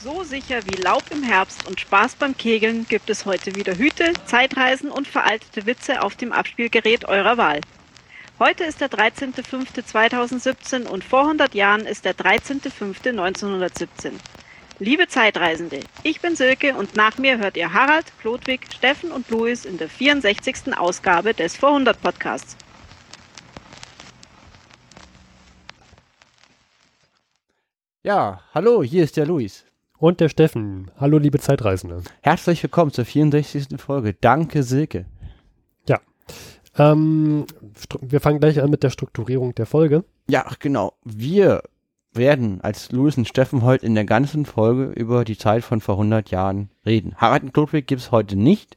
So sicher wie Laub im Herbst und Spaß beim Kegeln gibt es heute wieder Hüte, Zeitreisen und veraltete Witze auf dem Abspielgerät eurer Wahl. Heute ist der 13.05.2017 und vor 100 Jahren ist der 13.05.1917. Liebe Zeitreisende, ich bin Silke und nach mir hört ihr Harald, Klodwig, Steffen und Louis in der 64. Ausgabe des Vor 100 Podcasts. Ja, hallo, hier ist der Luis. Und der Steffen. Hallo, liebe Zeitreisende. Herzlich willkommen zur 64. Folge. Danke, Silke. Ja. Ähm, wir fangen gleich an mit der Strukturierung der Folge. Ja, genau. Wir werden als Louis und Steffen heute in der ganzen Folge über die Zeit von vor 100 Jahren reden. Harald und Klodwig gibt es heute nicht.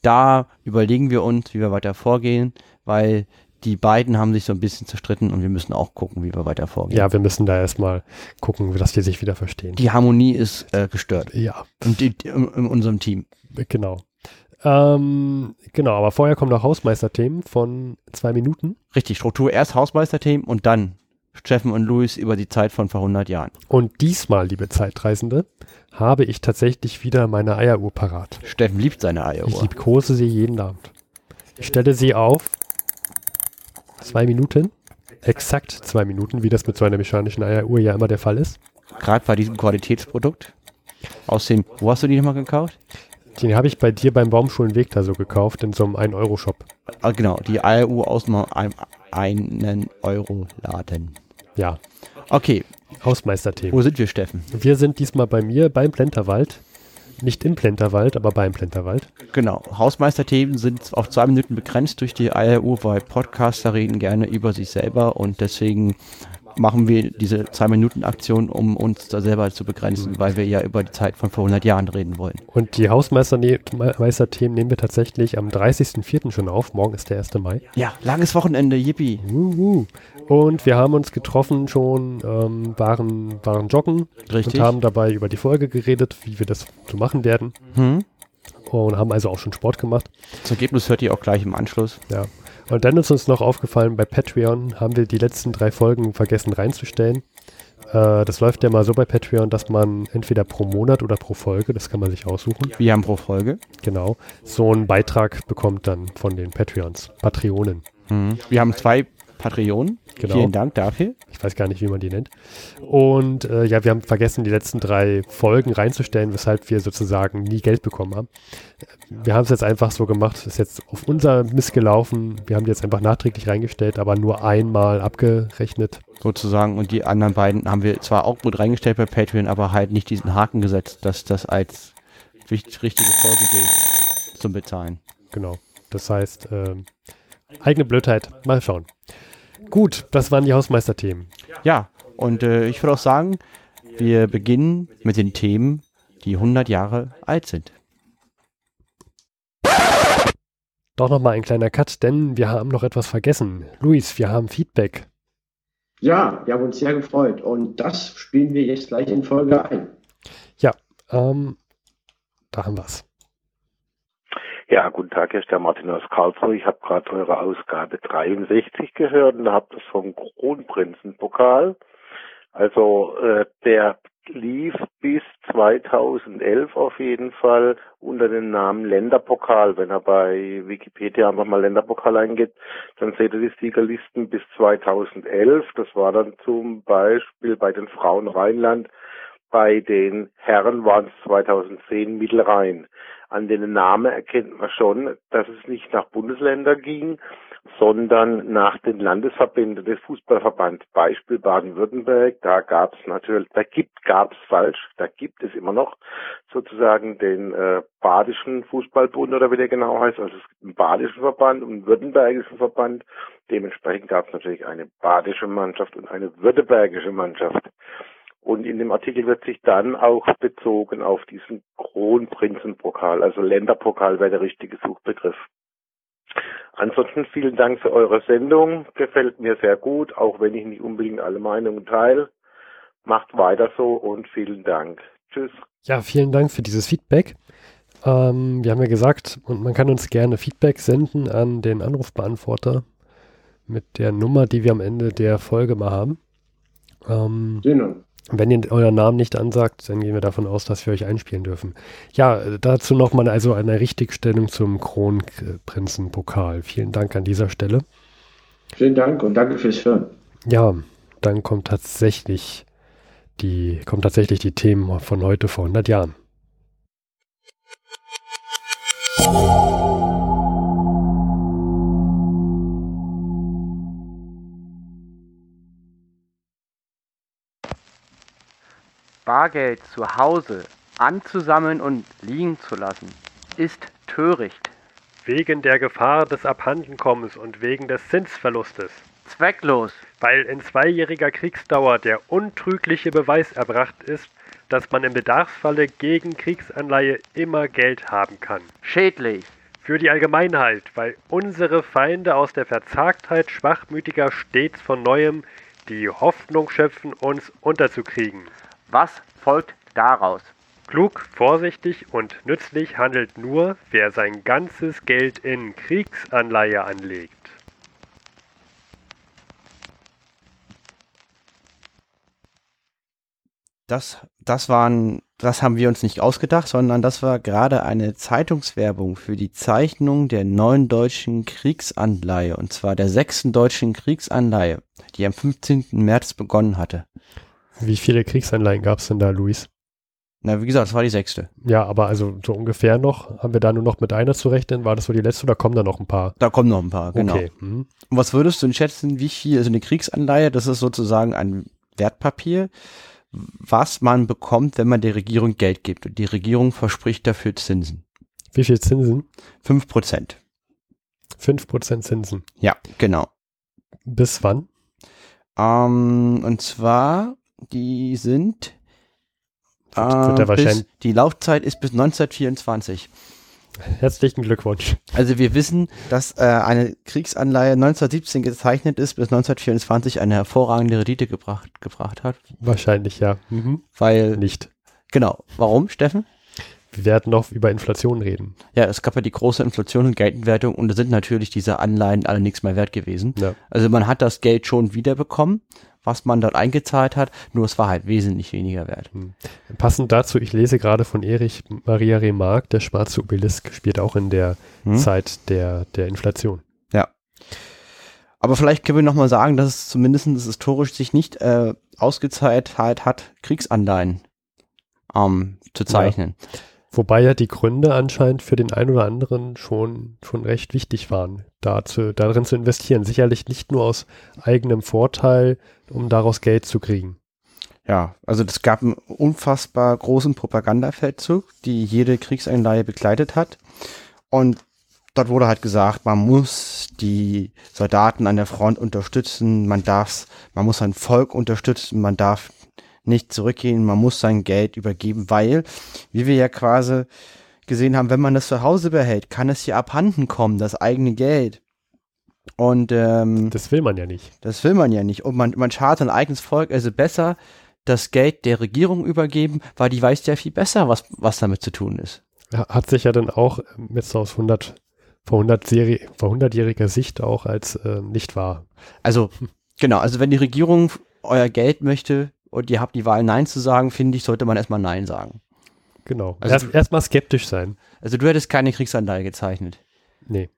Da überlegen wir uns, wie wir weiter vorgehen, weil die beiden haben sich so ein bisschen zerstritten und wir müssen auch gucken, wie wir weiter vorgehen. Ja, wir müssen da erstmal gucken, dass die sich wieder verstehen. Die Harmonie ist äh, gestört. Ja. Und die, in, in unserem Team. Genau. Ähm, genau, aber vorher kommen noch Hausmeisterthemen von zwei Minuten. Richtig, Struktur erst Hausmeisterthemen und dann Steffen und Luis über die Zeit von vor 100 Jahren. Und diesmal, liebe Zeitreisende, habe ich tatsächlich wieder meine Eieruhr parat. Steffen liebt seine Eieruhr. Ich liebkose sie jeden Abend. Ich stelle sie auf zwei Minuten, exakt zwei Minuten, wie das mit so einer mechanischen Eieruhr ja immer der Fall ist. Gerade bei diesem Qualitätsprodukt. Aus dem, wo hast du die nochmal gekauft? Den habe ich bei dir beim Baumschulenweg da so gekauft, in so einem 1-Euro-Shop. Ah, genau, die Eieruhr aus einem 1-Euro-Laden. Ja. Okay. Hausmeisterthemen. Wo sind wir, Steffen? Wir sind diesmal bei mir beim Plenterwald. Nicht im Plenterwald, aber beim Plenterwald. Genau. Hausmeisterthemen sind auf zwei Minuten begrenzt durch die IRU, weil Podcaster reden gerne über sich selber und deswegen machen wir diese zwei Minuten Aktion, um uns da selber zu begrenzen, weil wir ja über die Zeit von vor 100 Jahren reden wollen. Und die Hausmeisterthemen nehmen wir tatsächlich am 30.04. schon auf. Morgen ist der 1. Mai. Ja, langes Wochenende, yippie. Uhu. Und wir haben uns getroffen schon, ähm, waren, waren joggen Richtig. und haben dabei über die Folge geredet, wie wir das so machen werden. Hm? Und haben also auch schon Sport gemacht. Das Ergebnis hört ihr auch gleich im Anschluss. Ja. Und dann ist uns noch aufgefallen, bei Patreon haben wir die letzten drei Folgen vergessen reinzustellen. Äh, das läuft ja mal so bei Patreon, dass man entweder pro Monat oder pro Folge, das kann man sich aussuchen. Wir haben pro Folge. Genau. So einen Beitrag bekommt dann von den Patreons, Patreonen. Mhm. Wir haben zwei Patreonen. Genau. Vielen Dank dafür. Ich weiß gar nicht, wie man die nennt. Und äh, ja, wir haben vergessen, die letzten drei Folgen reinzustellen, weshalb wir sozusagen nie Geld bekommen haben. Wir haben es jetzt einfach so gemacht, ist jetzt auf unser Mist gelaufen. Wir haben die jetzt einfach nachträglich reingestellt, aber nur einmal abgerechnet. Sozusagen. Und die anderen beiden haben wir zwar auch gut reingestellt bei Patreon, aber halt nicht diesen Haken gesetzt, dass das als wichtig, richtige Folge gilt zum Bezahlen. Genau. Das heißt, ähm, eigene Blödheit. Mal schauen. Gut, das waren die Hausmeisterthemen. Ja, und äh, ich würde auch sagen, wir beginnen mit den Themen, die 100 Jahre alt sind. Doch nochmal ein kleiner Cut, denn wir haben noch etwas vergessen. Luis, wir haben Feedback. Ja, wir haben uns sehr gefreut und das spielen wir jetzt gleich in Folge ein. Ja, ähm, da haben wir es. Ja, guten Tag, hier ist der Martin aus Karlsruhe. Ich habe gerade eure Ausgabe 63 gehört und habt das vom Kronprinzenpokal. Also äh, der lief bis 2011 auf jeden Fall unter dem Namen Länderpokal. Wenn er bei Wikipedia einfach mal Länderpokal eingibt, dann seht ihr die Siegerlisten bis 2011. Das war dann zum Beispiel bei den Frauen Rheinland. Bei den Herren waren es 2010 Mittelrhein. An den Namen erkennt man schon, dass es nicht nach Bundesländern ging, sondern nach den Landesverbänden des Fußballverbands. Beispiel Baden-Württemberg, da gab es natürlich, da gibt, gab es falsch, da gibt es immer noch sozusagen den äh, Badischen Fußballbund oder wie der genau heißt. Also es gibt einen Badischen Verband und einen Württembergischen Verband. Dementsprechend gab es natürlich eine badische Mannschaft und eine württembergische Mannschaft. Und in dem Artikel wird sich dann auch bezogen auf diesen Kronprinzenpokal, also Länderpokal wäre der richtige Suchbegriff. Ansonsten vielen Dank für eure Sendung. Gefällt mir sehr gut, auch wenn ich nicht unbedingt alle Meinungen teile. Macht weiter so und vielen Dank. Tschüss. Ja, vielen Dank für dieses Feedback. Ähm, wir haben ja gesagt, und man kann uns gerne Feedback senden an den Anrufbeantworter mit der Nummer, die wir am Ende der Folge mal haben. Ähm, Genau. Wenn ihr euren Namen nicht ansagt, dann gehen wir davon aus, dass wir euch einspielen dürfen. Ja, dazu nochmal also eine Richtigstellung zum Kronprinzenpokal. Vielen Dank an dieser Stelle. Vielen Dank und danke fürs Hören. Ja, dann kommt tatsächlich die, kommt tatsächlich die Themen von heute vor 100 Jahren. Bargeld zu Hause anzusammeln und liegen zu lassen, ist töricht. Wegen der Gefahr des Abhandenkommens und wegen des Zinsverlustes. Zwecklos. Weil in zweijähriger Kriegsdauer der untrügliche Beweis erbracht ist, dass man im Bedarfsfalle gegen Kriegsanleihe immer Geld haben kann. Schädlich. Für die Allgemeinheit, weil unsere Feinde aus der Verzagtheit schwachmütiger stets von neuem die Hoffnung schöpfen, uns unterzukriegen. Was folgt daraus? Klug, vorsichtig und nützlich handelt nur, wer sein ganzes Geld in Kriegsanleihe anlegt. Das, das waren, das haben wir uns nicht ausgedacht, sondern das war gerade eine Zeitungswerbung für die Zeichnung der neuen deutschen Kriegsanleihe, und zwar der sechsten deutschen Kriegsanleihe, die am 15. März begonnen hatte. Wie viele Kriegsanleihen gab es denn da, Luis? Na, wie gesagt, das war die sechste. Ja, aber also so ungefähr noch, haben wir da nur noch mit einer zu rechnen? War das so die letzte oder kommen da noch ein paar? Da kommen noch ein paar, genau. Okay. Hm. Und was würdest du denn schätzen, wie viel, also eine Kriegsanleihe, das ist sozusagen ein Wertpapier, was man bekommt, wenn man der Regierung Geld gibt. Und die Regierung verspricht dafür Zinsen. Wie viel Zinsen? Fünf Prozent. Fünf Prozent Zinsen. Ja, genau. Bis wann? Ähm, und zwar, die sind Wird äh, wahrscheinlich- bis, die Laufzeit ist bis 1924. Herzlichen Glückwunsch. Also wir wissen, dass äh, eine Kriegsanleihe 1917 gezeichnet ist, bis 1924 eine hervorragende Rendite gebracht, gebracht hat. Wahrscheinlich ja. Mhm. Weil, Nicht. genau, warum, Steffen? Wir werden noch über Inflation reden. Ja, es gab ja die große Inflation und Geldentwertung und da sind natürlich diese Anleihen alle nichts mehr wert gewesen. Ja. Also man hat das Geld schon wiederbekommen, was man dort eingezahlt hat, nur es war halt wesentlich weniger wert. Passend dazu, ich lese gerade von Erich Maria Remarque, der schwarze Obelisk spielt auch in der Hm? Zeit der, der Inflation. Aber vielleicht können wir nochmal sagen, dass es zumindest historisch sich nicht äh, ausgezahlt hat, Kriegsanleihen ähm, zu zeichnen. Wobei ja die Gründe anscheinend für den einen oder anderen schon, schon recht wichtig waren, da zu, darin zu investieren. Sicherlich nicht nur aus eigenem Vorteil, um daraus Geld zu kriegen. Ja, also es gab einen unfassbar großen Propagandafeldzug, die jede Kriegsanleihe begleitet hat. Und dort wurde halt gesagt, man muss die Soldaten an der Front unterstützen, man darf, man muss sein Volk unterstützen, man darf nicht zurückgehen, man muss sein Geld übergeben, weil, wie wir ja quasi gesehen haben, wenn man das zu Hause behält, kann es hier abhanden kommen, das eigene Geld. Und ähm, Das will man ja nicht. das will man ja nicht. Und man, man schadet sein eigenes Volk, also besser das Geld der Regierung übergeben, weil die weiß ja viel besser, was, was damit zu tun ist. Hat sich ja dann auch ähm, jetzt aus 100, vor 100 Serie, vor 100-jähriger Sicht auch als äh, nicht wahr. Also, genau, also wenn die Regierung euer Geld möchte und ihr habt die Wahl Nein zu sagen, finde ich, sollte man erstmal Nein sagen. Genau. Also Erst, erstmal skeptisch sein. Also du hättest keine Kriegsanleihe gezeichnet. Nee.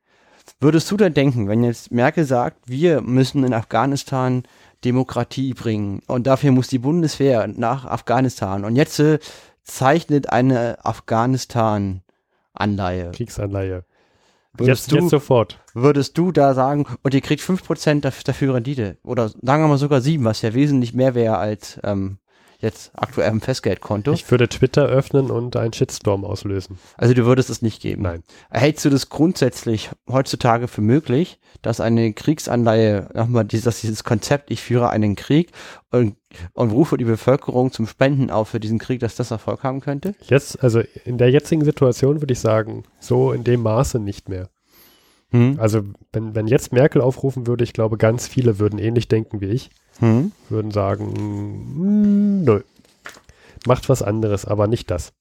Würdest du denn denken, wenn jetzt Merkel sagt, wir müssen in Afghanistan Demokratie bringen und dafür muss die Bundeswehr nach Afghanistan und jetzt äh, zeichnet eine Afghanistan-Anleihe. Krieganleihe. Würdest Jetzt, du, jetzt sofort. würdest du da sagen, und ihr kriegt 5% dafür, dafür Rendite? Oder sagen wir mal sogar 7, was ja wesentlich mehr wäre als ähm, jetzt aktuell im Festgeldkonto. Ich würde Twitter öffnen und einen Shitstorm auslösen. Also du würdest es nicht geben. Nein. Hältst du das grundsätzlich heutzutage für möglich, dass eine Kriegsanleihe, nochmal dieses, dieses Konzept, ich führe einen Krieg und, und rufe die Bevölkerung zum Spenden auf für diesen Krieg, dass das Erfolg haben könnte? Jetzt, also in der jetzigen Situation würde ich sagen, so in dem Maße nicht mehr. Hm? Also wenn, wenn jetzt Merkel aufrufen würde, ich glaube, ganz viele würden ähnlich denken wie ich, Hm? würden sagen, mm, nö. Macht was anderes, aber nicht das.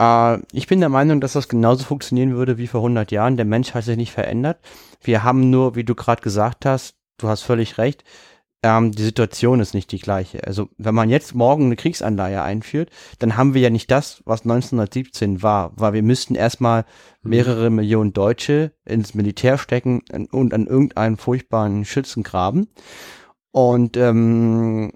Äh, ich bin der Meinung, dass das genauso funktionieren würde wie vor 100 Jahren. Der Mensch hat sich nicht verändert. Wir haben nur, wie du gerade gesagt hast, du hast völlig recht, ähm, die Situation ist nicht die gleiche. Also wenn man jetzt morgen eine Kriegsanleihe einführt, dann haben wir ja nicht das, was 1917 war, weil wir müssten erstmal Mhm. mehrere Millionen Deutsche ins Militär stecken und an irgendeinen furchtbaren Schützen graben. Und ähm,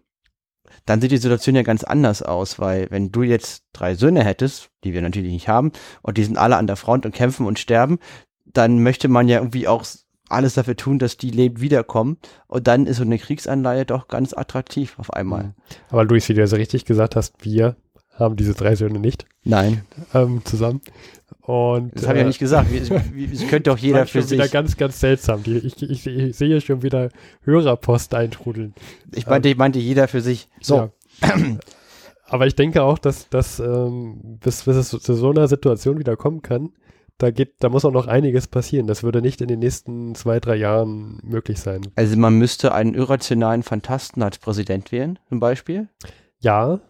dann sieht die Situation ja ganz anders aus, weil wenn du jetzt drei Söhne hättest, die wir natürlich nicht haben, und die sind alle an der Front und kämpfen und sterben, dann möchte man ja irgendwie auch alles dafür tun, dass die lebend wiederkommen. Und dann ist so eine Kriegsanleihe doch ganz attraktiv auf einmal. Aber Luis, wie du ja so richtig gesagt hast, wir haben diese drei Söhne nicht Nein, ähm, zusammen. Und das habe ich ja nicht gesagt. Wie- wie- Es könnte doch jeder für schon wieder sich. ganz, ganz seltsam. Die, ich, ich, ich sehe schon wieder Hörerpost eintrudeln. Ich meinte, ich meinte jeder für sich. So, Ja. Aber ich denke auch, dass, dass ähm, bis, bis es zu so einer Situation wieder kommen kann, da geht, da muss auch noch einiges passieren. Das würde nicht in den nächsten zwei, drei Jahren möglich sein. also man müsste einen irrationalen Fantasten als Präsident wählen, zum Beispiel. Ja,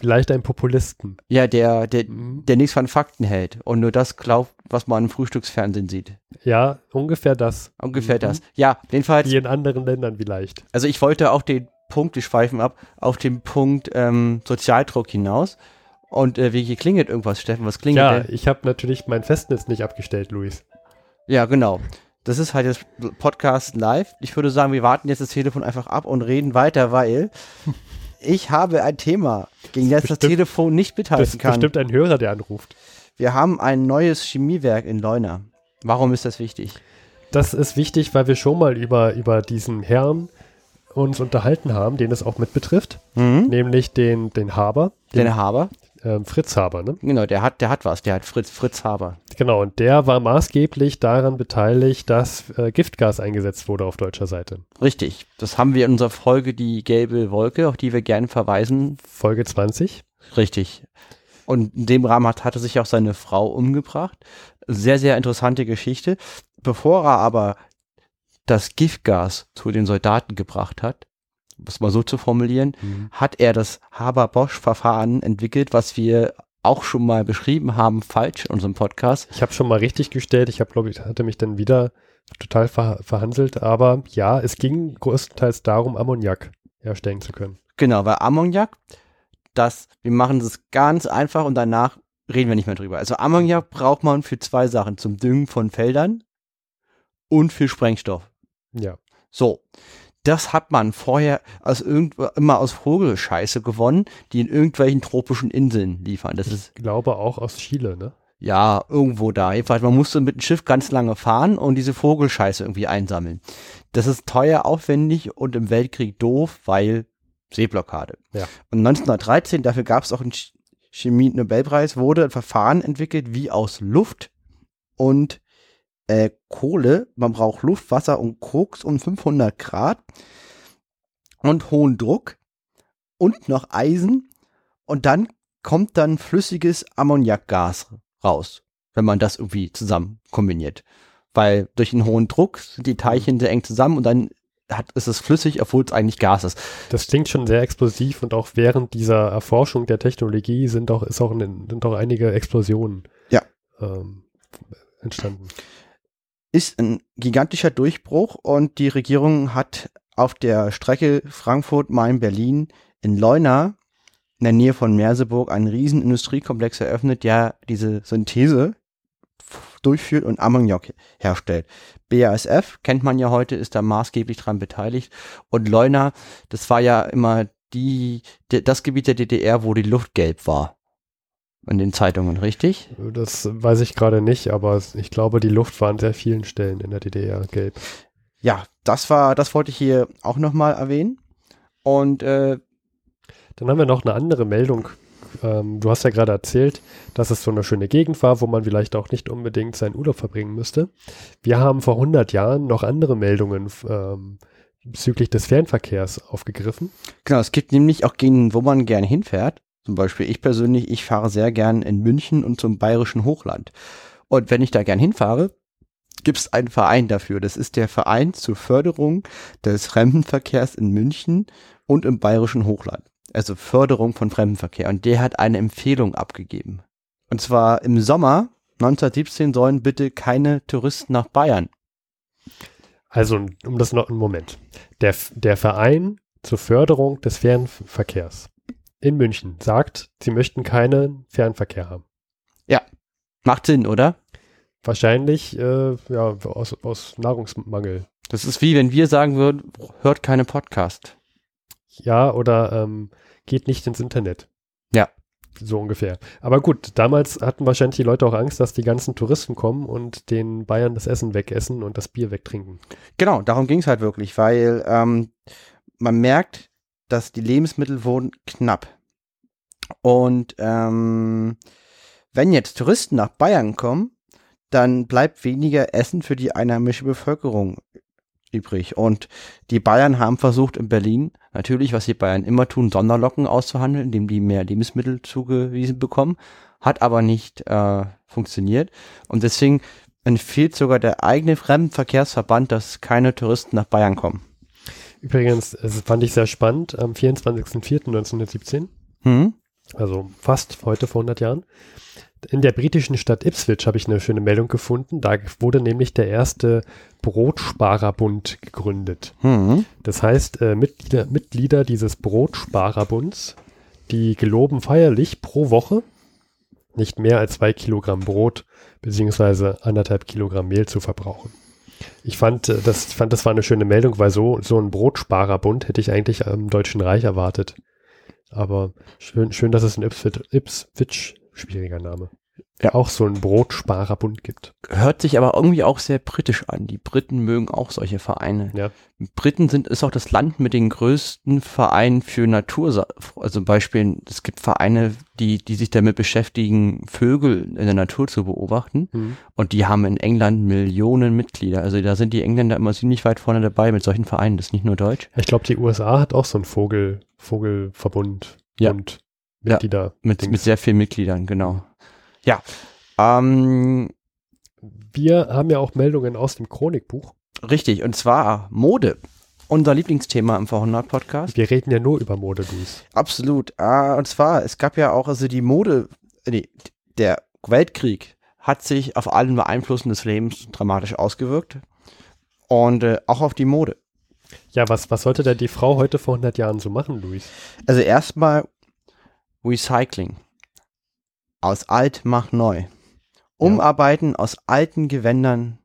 vielleicht ein Populisten. Ja, der, der, Mhm. der nichts von Fakten hält und nur das glaubt, was man im Frühstücksfernsehen sieht. Ja, ungefähr das. Ungefähr Mhm. das. Ja, jedenfalls, Wie in anderen Ländern vielleicht. also ich wollte auf den Punkt, wir schweifen ab, auf den Punkt ähm, Sozialdruck hinaus. Und äh, wie hier klingelt irgendwas, Steffen? Was klingelt Ja, denn? ich habe natürlich mein Festnetz nicht abgestellt, Luis. Ja, genau. Das ist halt das Podcast live. Ich würde sagen, wir warten jetzt das Telefon einfach ab und reden weiter, weil ich habe ein Thema, gegen das das bestimmt- Telefon nicht Das mithalten ist kann. bestimmt ein Hörer, der anruft. Wir haben ein neues Chemiewerk in Leuna. Warum ist das wichtig? Das ist wichtig, weil wir schon mal über, über diesen Herrn uns unterhalten haben, den es auch mit betrifft, Mhm. nämlich den, den Haber, den Den Haber. Ähm, Fritz Haber, ne? Genau, der hat, der hat was. Der hat Fritz, Fritz Haber. Genau, und der war maßgeblich daran beteiligt, dass äh, Giftgas eingesetzt wurde auf deutscher Seite. Richtig. Das haben wir in unserer Folge Die gelbe Wolke, auf die wir gerne verweisen. Folge 20. Richtig. Und in dem Rahmen hat, hatte sich auch seine Frau umgebracht. Sehr, sehr interessante Geschichte. Bevor er aber das Giftgas zu den Soldaten gebracht hat, es mal so zu formulieren, hat er das Haber-Bosch-Verfahren entwickelt, was wir auch schon mal beschrieben haben, falsch in unserem Podcast. Ich habe schon mal richtig gestellt, ich habe, glaube ich, hatte mich dann wieder total ver verhandelt, aber ja, es ging größtenteils darum, Ammoniak herstellen zu können. Genau, weil Ammoniak, das, wir machen es ganz einfach und danach reden wir nicht mehr drüber. Also Ammoniak braucht man für zwei Sachen, zum Düngen von Feldern und für Sprengstoff. Ja. So, das hat man vorher aus irgend, immer aus Vogelscheiße gewonnen, die in irgendwelchen tropischen Inseln liefern. Das ist Ich glaube auch aus Chile, ne? ja irgendwo da. Jedenfalls, man musste mit dem Schiff ganz lange fahren und diese Vogelscheiße irgendwie einsammeln. Das ist teuer, aufwendig und im Weltkrieg doof, weil Seeblockade. Ja. Und 1913, dafür gab es auch einen Ch- Chemie-Nobelpreis, wurde ein Verfahren entwickelt, wie aus Luft und äh, Kohle, man braucht Luft, Wasser und Koks um 500 Grad und hohen Druck und noch Eisen und dann kommt dann flüssiges Ammoniakgas raus, wenn man das irgendwie zusammen kombiniert. Weil durch den hohen Druck sind die Teilchen sehr eng zusammen und dann hat, ist es flüssig, obwohl es eigentlich Gas ist. Das klingt schon sehr explosiv und auch während dieser Erforschung der Technologie sind auch, ist auch sind auch einige Explosionen Ja. ähm, entstanden. Ist ein gigantischer Durchbruch und die Regierung hat auf der Strecke Frankfurt-Main-Berlin in Leuna in der Nähe von Merseburg einen riesen Industriekomplex eröffnet, der diese Synthese durchführt und Ammoniak herstellt. BASF kennt man ja heute, ist da maßgeblich dran beteiligt und Leuna, das war ja immer die, das Gebiet der DDR, wo die Luft gelb war. In den Zeitungen, richtig? Das weiß ich gerade nicht, aber ich glaube, die Luft war an sehr vielen Stellen in der DDR gelb. Ja, das war, das wollte ich hier auch nochmal erwähnen. Und äh, Dann haben wir noch eine andere Meldung. Ähm, du hast ja gerade erzählt, dass es so eine schöne Gegend war, wo man vielleicht auch nicht unbedingt seinen Urlaub verbringen müsste. Wir haben vor 100 Jahren noch andere Meldungen ähm, bezüglich des Fernverkehrs aufgegriffen. Genau, es gibt nämlich auch Gegenden, wo man gerne hinfährt. Zum Beispiel ich persönlich, ich fahre sehr gern in München und zum bayerischen Hochland. Und wenn ich da gern hinfahre, gibt es einen Verein dafür. Das ist der Verein zur Förderung des Fremdenverkehrs in München und im bayerischen Hochland. Also Förderung von Fremdenverkehr. Und der hat eine Empfehlung abgegeben. Und zwar im Sommer 1917 sollen bitte keine Touristen nach Bayern. Also, um das noch einen Moment. Der, der Verein zur Förderung des Fernverkehrs in München sagt, sie möchten keinen Fernverkehr haben. Macht Sinn, oder? Wahrscheinlich äh, ja, aus, aus Nahrungsmangel. Das ist wie wenn wir sagen würden, hört keine Podcast. Ja, oder ähm, geht nicht ins Internet. Ja. So ungefähr. Aber gut, damals hatten wahrscheinlich die Leute auch Angst, dass die ganzen Touristen kommen und den Bayern das Essen wegessen und das Bier wegtrinken. Genau, darum ging es halt wirklich, weil ähm, man merkt, dass die Lebensmittel wurden knapp. Und ähm, wenn jetzt Touristen nach Bayern kommen, dann bleibt weniger Essen für die einheimische Bevölkerung übrig. Und die Bayern haben versucht in Berlin, natürlich, was die Bayern immer tun, Sonderlocken auszuhandeln, indem die mehr Lebensmittel zugewiesen bekommen, hat aber nicht äh, funktioniert. Und deswegen empfiehlt sogar der eigene Fremdenverkehrsverband, dass keine Touristen nach Bayern kommen. Übrigens, das fand ich sehr spannend, am 24.04.1917, Hm? also fast heute vor 100 Jahren, in der britischen Stadt Ipswich habe ich eine schöne Meldung gefunden. Da wurde nämlich der erste Brotsparerbund gegründet. Hm. Das heißt, äh, Mitglieder, Mitglieder dieses Brotsparerbunds, die geloben feierlich pro Woche nicht mehr als zwei Kilogramm Brot beziehungsweise anderthalb Kilogramm Mehl zu verbrauchen. Ich fand, äh, das, ich fand, das war eine schöne Meldung, weil so, so ein Brotsparerbund hätte ich eigentlich am Deutschen Reich erwartet. Aber schön, schön dass es in Ipswich, Ipswich schwieriger Name, Ja. auch so einen Brotsparerbund gibt. Hört sich aber irgendwie auch sehr britisch an. Die Briten mögen auch solche Vereine. Ja. Briten sind, ist auch das Land mit den größten Vereinen für Natur. Also zum Beispiel, es gibt Vereine, die, die sich damit beschäftigen, Vögel in der Natur zu beobachten. Mhm. Und die haben in England Millionen Mitglieder. Also da sind die Engländer immer ziemlich weit vorne dabei mit solchen Vereinen. Das ist nicht nur Deutsch. Ich glaube, die USA hat auch so einen Vogel, Vogelverbund Ja. und Ja. Mitglieder. Mit, Dings. mit sehr vielen Mitgliedern, genau. Ja. Ähm, Wir haben ja auch Meldungen aus dem Chronikbuch. richtig. Und zwar Mode. Unser Lieblingsthema im V100-Podcast. Wir reden ja nur über Mode, Luis. Absolut. Ah, und zwar, es gab ja auch, also die Mode, nee, der Weltkrieg hat sich auf allen Beeinflussen des Lebens dramatisch ausgewirkt. Und äh, auch auf die Mode. Ja, was, was sollte denn die Frau heute vor 100 Jahren so machen, Luis? Also erstmal Recycling. Aus alt mach neu. Umarbeiten aus alten Gewändern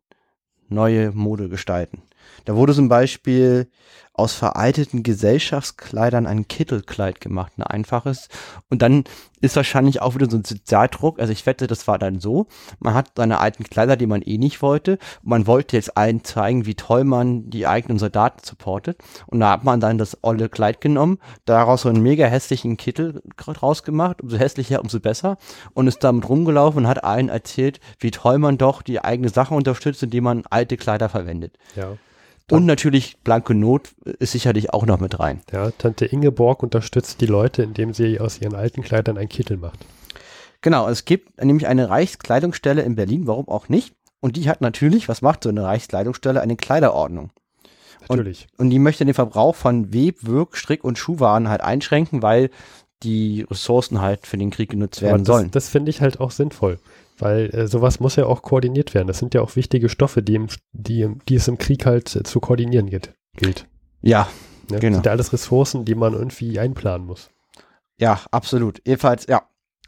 neue Mode gestalten. Da wurde zum Beispiel aus veralteten Gesellschaftskleidern ein Kittelkleid gemacht, ein einfaches. Und dann ist wahrscheinlich auch wieder so ein Sozialdruck. Also ich wette, das war dann so. Man hat seine alten Kleider, die man eh nicht wollte. Man wollte jetzt allen zeigen, wie toll man die eigenen Soldaten supportet. Und da hat man dann das olle Kleid genommen, daraus so einen mega hässlichen Kittel draus gemacht. Umso hässlicher, umso besser. Und ist damit rumgelaufen und hat allen erzählt, wie toll man doch die eigene Sache unterstützt, indem man alte Kleider verwendet. Ja. Und natürlich blanke Not ist sicherlich auch noch mit rein. Ja, Tante Ingeborg unterstützt die Leute, indem sie aus ihren alten Kleidern einen Kittel macht. Genau, es gibt nämlich eine Reichskleidungsstelle in Berlin, warum auch nicht? Und die hat natürlich, was macht so eine Reichskleidungsstelle? Eine Kleiderordnung. Natürlich. Und die möchte den Verbrauch von Web-, Wirk-, Strick- und Schuhwaren halt einschränken, weil die Ressourcen halt für den Krieg genutzt werden das, sollen. das finde ich halt auch sinnvoll. Weil äh, sowas muss ja auch koordiniert werden. Das sind ja auch wichtige Stoffe, die, im, die, die es im Krieg halt äh, zu koordinieren geht, gilt. Ja, Ne? Genau. Das sind ja alles Ressourcen, die man irgendwie einplanen muss. ja, absolut. Jedenfalls, ja.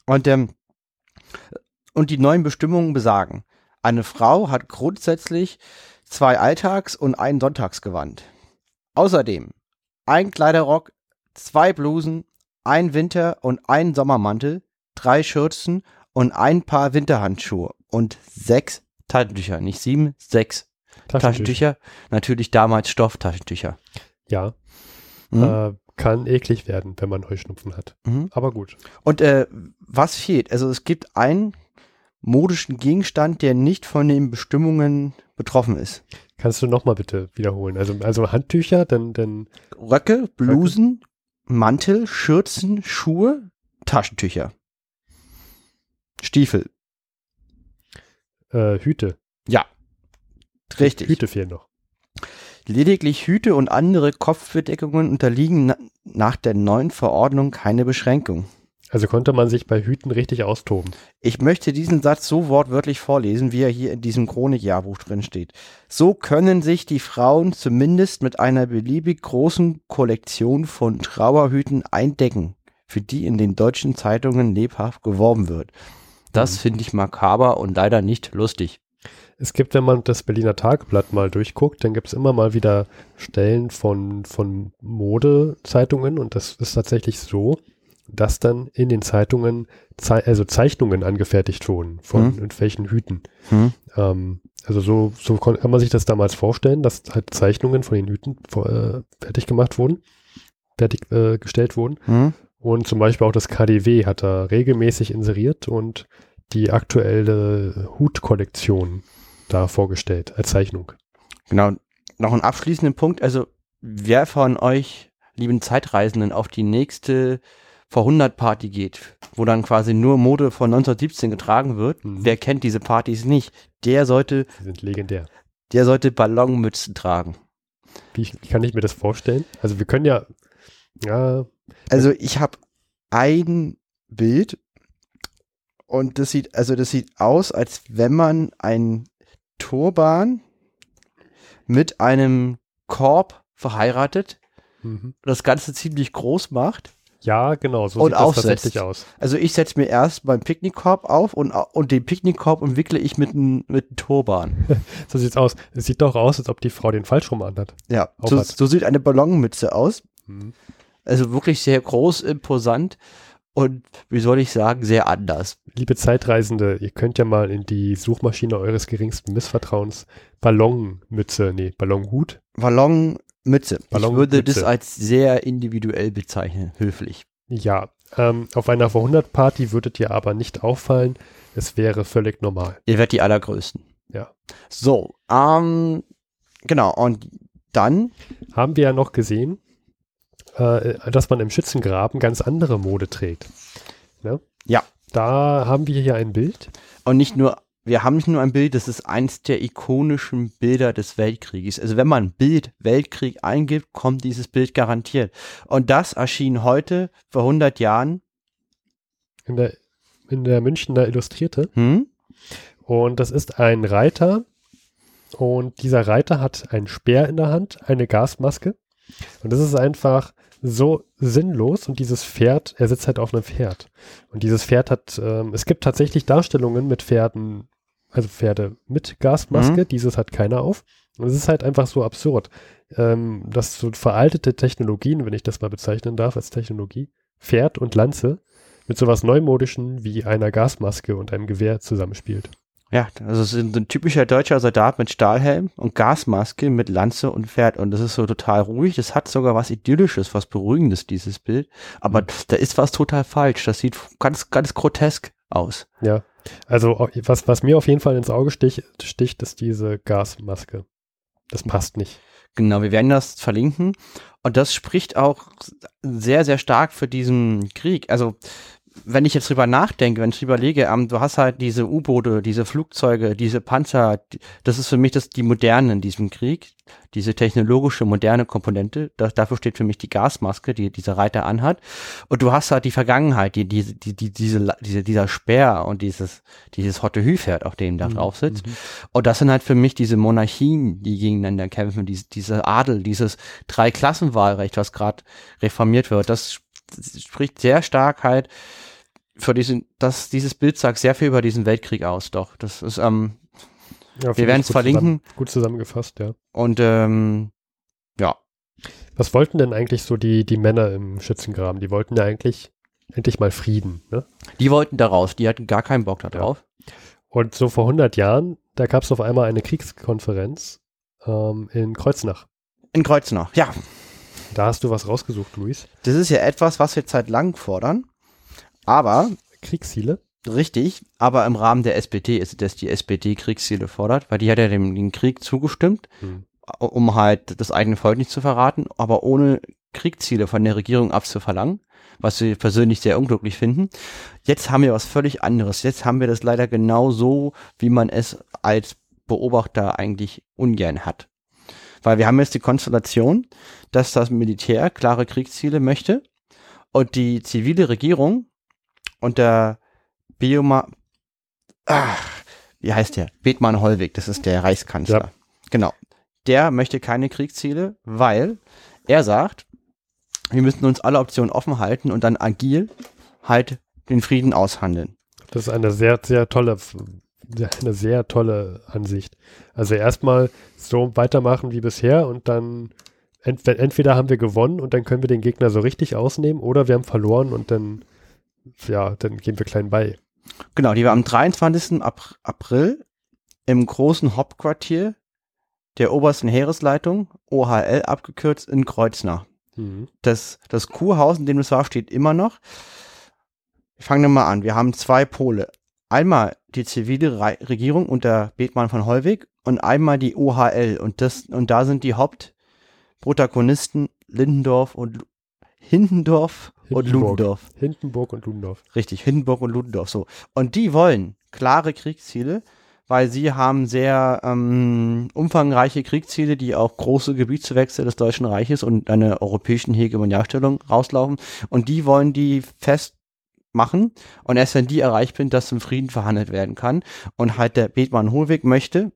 Und, ähm, und die neuen Bestimmungen besagen, eine Frau hat grundsätzlich zwei Alltags- und ein Sonntagsgewand. Außerdem ein Kleiderrock, zwei Blusen, ein Winter- und ein Sommermantel, drei Schürzen und ein Paar Winterhandschuhe und sechs Taschentücher. Nicht sieben, sechs Taschentücher. Natürlich damals Stofftaschentücher. Ja, Mhm. äh, kann eklig werden, wenn man Heuschnupfen hat. Mhm. Aber gut. Und äh, was fehlt? Also es gibt einen modischen Gegenstand, der nicht von den Bestimmungen betroffen ist. Kannst du nochmal bitte wiederholen? Also, also Handtücher, dann, dann Röcke, Blusen, Mantel, Schürzen, Schuhe, Taschentücher. Stiefel. äh, Hüte. Ja. Richtig. Hüte fehlen noch. Lediglich Hüte und andere Kopfbedeckungen unterliegen na nach der neuen Verordnung keine Beschränkung. Also konnte man sich bei Hüten richtig austoben. Ich möchte diesen Satz so wortwörtlich vorlesen, wie er hier in diesem Chronikjahrbuch drin steht. So können sich die Frauen zumindest mit einer beliebig großen Kollektion von Trauerhüten eindecken, für die in den deutschen Zeitungen lebhaft geworben wird. Das Mhm. finde ich makaber und leider nicht lustig. Es gibt, wenn man das Berliner Tageblatt mal durchguckt, dann gibt es immer mal wieder Stellen von, von Modezeitungen und das ist tatsächlich so, dass dann in den Zeitungen Zei also Zeichnungen angefertigt wurden von Mhm. irgendwelchen Hüten. Hm? Ähm, also so, so kann man sich das damals vorstellen, dass halt Zeichnungen von den Hüten äh, fertig gemacht wurden, fertig äh, gestellt wurden. Hm? Und zum Beispiel auch das KDW hat da regelmäßig inseriert und die aktuelle Hutkollektion da vorgestellt als Zeichnung. Genau. Noch einen abschließenden Punkt. Also, wer von euch, lieben Zeitreisenden, auf die nächste Vor-100-Party geht, wo dann quasi nur Mode von 1917 getragen wird, Mhm. wer kennt diese Partys nicht? Der sollte, Die sind legendär. der sollte Ballonmützen tragen. Wie, wie kann ich mir das vorstellen? Also wir können ja, ja, Also, ich habe ein Bild und das sieht, also das sieht aus, als wenn man ein Turban mit einem Korb verheiratet, mhm. das Ganze ziemlich groß macht ja, genau, so Und sieht das aufsetzt. tatsächlich aus. Also ich setze mir erst meinen Picknickkorb auf und, und den Picknickkorb umwickle ich mit einem mit Turban. So sieht's aus. Es sieht doch aus, als ob die Frau den falsch rum anhat. Ja, so, so sieht eine Ballonmütze aus. Mhm. Also wirklich sehr groß, imposant und wie soll ich sagen, sehr anders. Liebe Zeitreisende, ihr könnt ja mal in die Suchmaschine eures geringsten Missvertrauens Ballonmütze, nee, Ballonhut. Ballonmütze. Ich Ballonmütze. würde das als sehr individuell bezeichnen, höflich. Ja, ähm, auf einer Vor-100-Party würdet ihr aber nicht auffallen. Es wäre völlig normal. Ihr werdet die allergrößten. Ja. So, ähm, genau, und dann, Haben wir ja noch gesehen, äh, dass man im Schützengraben ganz andere Mode trägt. Ne? Ja. Da haben wir hier ein Bild. und nicht nur, wir haben nicht nur ein Bild, das ist eins der ikonischen Bilder des Weltkrieges. Also wenn man Bild Weltkrieg eingibt, kommt dieses Bild garantiert. Und das erschien heute vor 100 Jahren. In der, in der Münchner Illustrierte. Hm? Und das ist ein Reiter. Und dieser Reiter hat einen Speer in der Hand, eine Gasmaske. Und das ist einfach so sinnlos. Und dieses Pferd, er sitzt halt auf einem Pferd. Und dieses Pferd hat, ähm, es gibt tatsächlich Darstellungen mit Pferden, also Pferde mit Gasmaske. Mhm. Dieses hat keiner auf. Und es ist halt einfach so absurd, ähm, dass so veraltete Technologien, wenn ich das mal bezeichnen darf als Technologie, Pferd und Lanze mit sowas Neumodischen wie einer Gasmaske und einem Gewehr zusammenspielt. Ja, also es ist ein typischer deutscher Soldat mit Stahlhelm und Gasmaske mit Lanze und Pferd. Und das ist so total ruhig. Das hat sogar was Idyllisches, was Beruhigendes, dieses Bild. Aber Mhm. da ist was total falsch. Das sieht ganz, ganz grotesk aus. Ja, also was, was mir auf jeden Fall ins Auge stich, sticht, ist diese Gasmaske. Das passt nicht. Genau, wir werden das verlinken. Und das spricht auch sehr, sehr stark für diesen Krieg. Also, wenn ich jetzt drüber nachdenke, wenn ich drüber lege, ähm, du hast halt diese U-Boote, diese Flugzeuge, diese Panzer, die, das ist für mich das, die Moderne in diesem Krieg, diese technologische, moderne Komponente, das, dafür steht für mich die Gasmaske, die dieser Reiter anhat. Und du hast halt die Vergangenheit, die, die, die, die, diese, diese, dieser Speer und dieses, dieses Hotte Hü-Pferd, auf dem da drauf sitzt. Mhm. Und das sind halt für mich diese Monarchien, die gegeneinander kämpfen, diese, diese Adel, dieses Dreiklassenwahlrecht, was gerade reformiert wird. Das spricht sehr stark halt für diesen, das, dieses Bild sagt sehr viel über diesen Weltkrieg aus, doch. Das ist, ähm, Ja, wir werden es verlinken Zusammen, gut zusammengefasst, ja. und ähm, ja, Was wollten denn eigentlich so die, die Männer im Schützengraben? Die wollten ja eigentlich endlich mal Frieden. Ne? die wollten da raus, die hatten gar keinen Bock da Ja. Und so vor 100 Jahren, da gab es auf einmal eine Kriegskonferenz ähm, in Kreuznach. In Kreuznach, ja. Da hast du was rausgesucht, Luis. Das ist ja etwas, was wir seit lang fordern. Aber Kriegsziele. Richtig, aber im Rahmen der SPD ist es, dass die SPD Kriegsziele fordert, weil die hat ja dem, dem Krieg zugestimmt, Hm. um halt das eigene Volk nicht zu verraten, aber ohne Kriegsziele von der Regierung abzuverlangen, was wir persönlich sehr unglücklich finden. Jetzt haben wir was völlig anderes. Jetzt haben wir das leider genau so, wie man es als Beobachter eigentlich ungern hat. Weil wir haben jetzt die Konstellation, dass das Militär klare Kriegsziele möchte und die zivile Regierung unter Bioma, ach, wie heißt der? Bethmann Hollweg, das ist der Reichskanzler. Ja. Genau. Der möchte keine Kriegsziele, weil er sagt, wir müssen uns alle Optionen offen halten und dann agil halt den Frieden aushandeln. Das ist eine sehr, sehr tolle, eine sehr tolle Ansicht. Also erstmal so weitermachen wie bisher und dann ent entweder haben wir gewonnen und dann können wir den Gegner so richtig ausnehmen oder wir haben verloren und dann, ja, dann gehen wir klein bei. Genau, die war am 23. Ap April im großen Hauptquartier der obersten Heeresleitung, OHL abgekürzt, in Kreuznach. Mhm. Das, das Kurhaus, in dem es war, steht immer noch. Wir fangen mal an. Wir haben zwei Pole. Einmal die zivile Re Regierung unter Bethmann von Hollweg und einmal die OHL. Und, das, und da sind die Hauptprotagonisten Lindendorf und Lu- Hindendorf und Hindenburg. Ludendorff. Hindenburg und Ludendorff. Richtig, Hindenburg und Ludendorff so. Und die wollen klare Kriegsziele, weil sie haben sehr ähm, umfangreiche Kriegsziele, die auch große Gebietswechsel des Deutschen Reiches und einer europäischen Hegemonialstellung rauslaufen. Und die wollen die festmachen. Und erst wenn die erreicht sind, dass zum Frieden verhandelt werden kann. Und halt der Bethmann Hohlweg möchte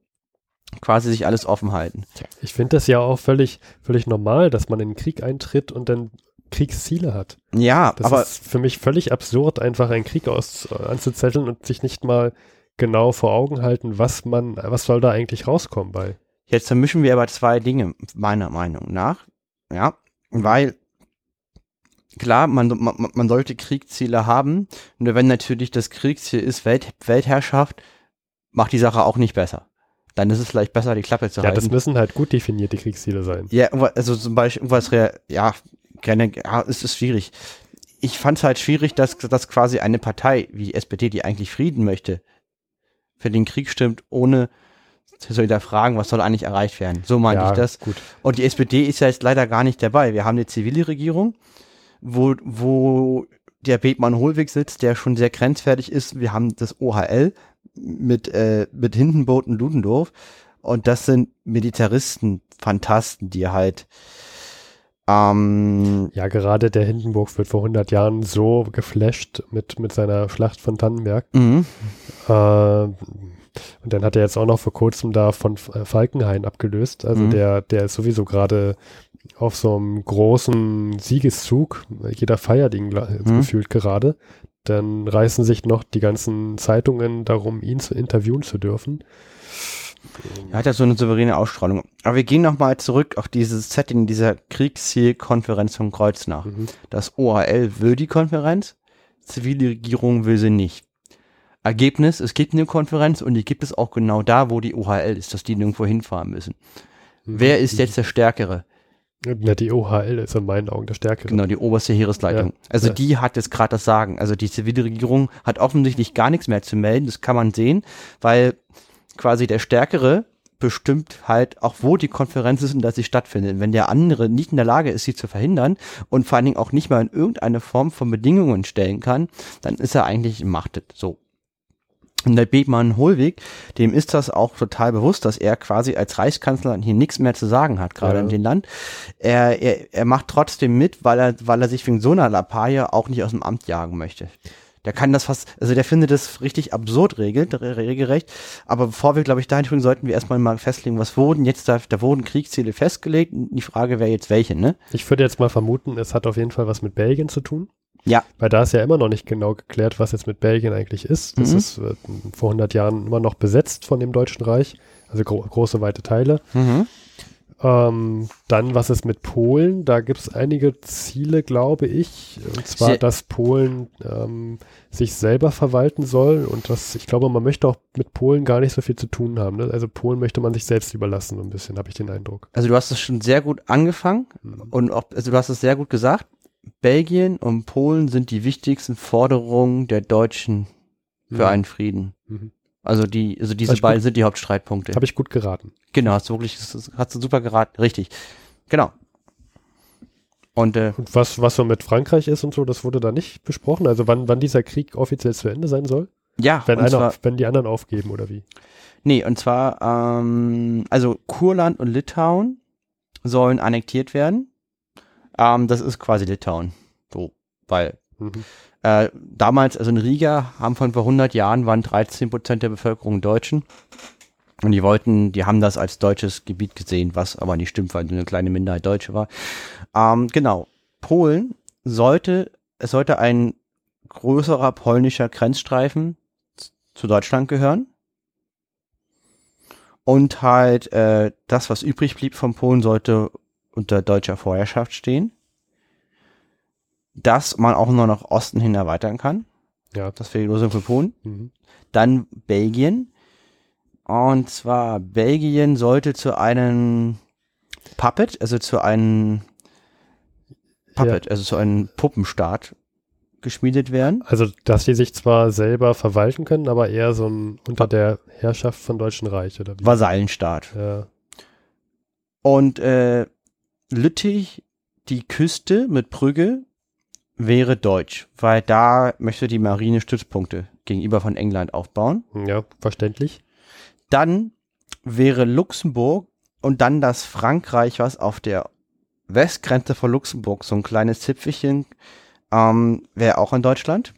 quasi sich alles offen halten. Ich finde das ja auch völlig, völlig normal, dass man in den Krieg eintritt und dann Kriegsziele hat. Ja, Das aber ist für mich völlig absurd, einfach einen Krieg aus, anzuzetteln und sich nicht mal genau vor Augen halten, was man, was soll da eigentlich rauskommen bei. Jetzt vermischen wir aber zwei Dinge, meiner Meinung nach. Ja, weil klar, man, man, man sollte Kriegsziele haben, nur wenn natürlich das Kriegsziel ist Welt, Weltherrschaft, macht die Sache auch nicht besser. Dann ist es vielleicht besser, die Klappe zu Ja, das halten. müssen halt gut definierte Kriegsziele sein. Ja, also zum Beispiel irgendwas, ja, gerne, ja, es ist schwierig. Ich fand es halt schwierig, dass, dass quasi eine Partei wie die SPD, die eigentlich Frieden möchte, für den Krieg stimmt, ohne zu hinterfragen, was soll eigentlich erreicht werden. So meinte ja, ich das. Gut. Und die SPD ist ja jetzt leider gar nicht dabei. Wir haben eine zivile Regierung, wo, wo der Bethmann Hohlweg sitzt, der schon sehr grenzwertig ist. Wir haben das OHL mit, äh, mit Hindenburg und Ludendorff. Und das sind Militaristen, Fantasten, die halt, ähm, Ja, gerade der Hindenburg wird vor 100 Jahren so geflasht mit, mit seiner Schlacht von Tannenberg. mhm. Äh, und dann hat er jetzt auch noch vor kurzem da von äh, Falkenhayn abgelöst. Also Mhm. der, der ist sowieso gerade auf so einem großen Siegeszug. Jeder feiert ihn Mhm. gefühlt gerade. Dann reißen sich noch die ganzen Zeitungen darum, ihn zu interviewen zu dürfen. Er hat ja so eine souveräne Ausstrahlung. Aber wir gehen nochmal zurück auf dieses Setting dieser Kriegszielkonferenz von Kreuznach. Mhm. Das OHL will die Konferenz, zivile Regierung will sie nicht. Ergebnis, es gibt eine Konferenz und die gibt es auch genau da, wo die OHL ist, dass die nirgendwo hinfahren müssen. Wer ist jetzt der Stärkere? Na, die OHL ist in meinen Augen der Stärkere. Genau, die oberste Heeresleitung. Ja, also ja. die hat jetzt gerade das Sagen. Also die zivile Regierung hat offensichtlich gar nichts mehr zu melden, das kann man sehen, weil quasi der Stärkere bestimmt halt auch, wo die Konferenz ist und dass sie stattfindet. Wenn der andere nicht in der Lage ist, sie zu verhindern und vor allen Dingen auch nicht mal in irgendeine Form von Bedingungen stellen kann, dann ist er eigentlich machtet. So. Und der Bethmann Hohlweg, dem ist das auch total bewusst, dass er quasi als Reichskanzler hier nichts mehr zu sagen hat, gerade Ja. in dem Land. Er, er, er macht trotzdem mit, weil er, weil er sich wegen so einer Lappalie auch nicht aus dem Amt jagen möchte. Der kann das fast, also der findet das richtig absurd regelt, re- regelrecht. Aber bevor wir, glaube ich, dahin springen, sollten wir erstmal mal festlegen, was wurden jetzt da, da wurden Kriegsziele festgelegt. Die Frage wäre jetzt welche, ne? Ich würde jetzt mal vermuten, es hat auf jeden Fall was mit Belgien zu tun. Ja. Weil da ist ja immer noch nicht genau geklärt, was jetzt mit Belgien eigentlich ist. Das Mhm. ist äh, vor 100 Jahren immer noch besetzt von dem Deutschen Reich, also gro große, weite Teile. Mhm. Ähm, dann, was ist mit Polen? Da gibt es einige Ziele, glaube ich. Und zwar, dass Polen ähm, sich selber verwalten soll. Und das, ich glaube, man möchte auch mit Polen gar nicht so viel zu tun haben. Ne? Also Polen möchte man sich selbst überlassen, so ein bisschen, habe ich den Eindruck. Also du hast es schon sehr gut angefangen und auch, also du hast es sehr gut gesagt. Belgien und Polen sind die wichtigsten Forderungen der Deutschen für Mhm. einen Frieden. Mhm. Also die, also diese beiden gut- sind die Hauptstreitpunkte. Habe ich gut geraten. Genau, hast du wirklich, hast du super geraten, richtig. Genau. Und äh, Und was, was so mit Frankreich ist und so, das wurde da nicht besprochen. Also wann, wann dieser Krieg offiziell zu Ende sein soll? ja, Wenn, einer, zwar, wenn die anderen aufgeben oder wie? nee, und zwar, ähm, also Kurland und Litauen sollen annektiert werden. Ähm, das ist quasi Litauen. So, weil Mhm. Äh, damals, also in Riga, haben von vor 100 Jahren waren 13 Prozent der Bevölkerung Deutschen. Und die wollten, die haben das als deutsches Gebiet gesehen, was aber nicht stimmt, weil nur eine kleine Minderheit Deutsche war. Ähm, genau. Polen sollte, es sollte ein größerer polnischer Grenzstreifen zu Deutschland gehören. Und halt äh, das, was übrig blieb von Polen, sollte unter deutscher Vorherrschaft stehen. Dass man auch nur nach Osten hin erweitern kann. Ja. Das wäre die Lösung für Polen. Mhm. Dann Belgien. Und zwar Belgien sollte zu einem Puppet, also zu einem Puppet, also zu einem Puppenstaat geschmiedet werden. Also, dass die sich zwar selber verwalten können, aber eher so ein, unter der Herrschaft von Deutschen Reich, oder wie? Vasallenstaat. Ja. Und äh, Lüttich, die Küste mit Brügge, wäre deutsch, weil da möchte die Marine Stützpunkte gegenüber von England aufbauen. ja, verständlich. Dann wäre Luxemburg und dann das Frankreich, was auf der Westgrenze von Luxemburg, so ein kleines Zipfelchen, ähm, wäre auch in Deutschland.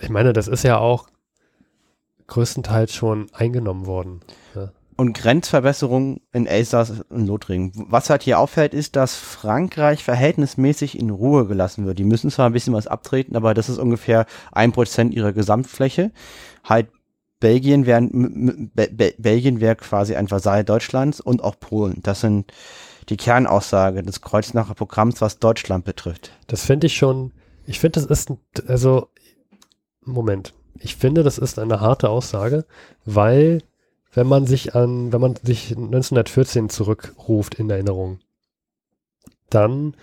Ich meine, das ist ja auch größtenteils schon eingenommen worden. Ja. Und Grenzverbesserung in Elsass und Lothringen. Was halt hier auffällt, ist, dass Frankreich verhältnismäßig in Ruhe gelassen wird. Die müssen zwar ein bisschen was abtreten, aber das ist ungefähr ein Prozent ihrer Gesamtfläche. Halt Belgien wäre Be Be Belgien wäre quasi ein Vasall Deutschlands und auch Polen. Das sind die Kernaussage des Kreuznacher Programms, was Deutschland betrifft. Das finde ich schon, ich finde, das ist, also, Moment. Ich finde, das ist eine harte Aussage, weil, wenn man sich an, wenn man sich 1914 zurückruft in Erinnerung, dann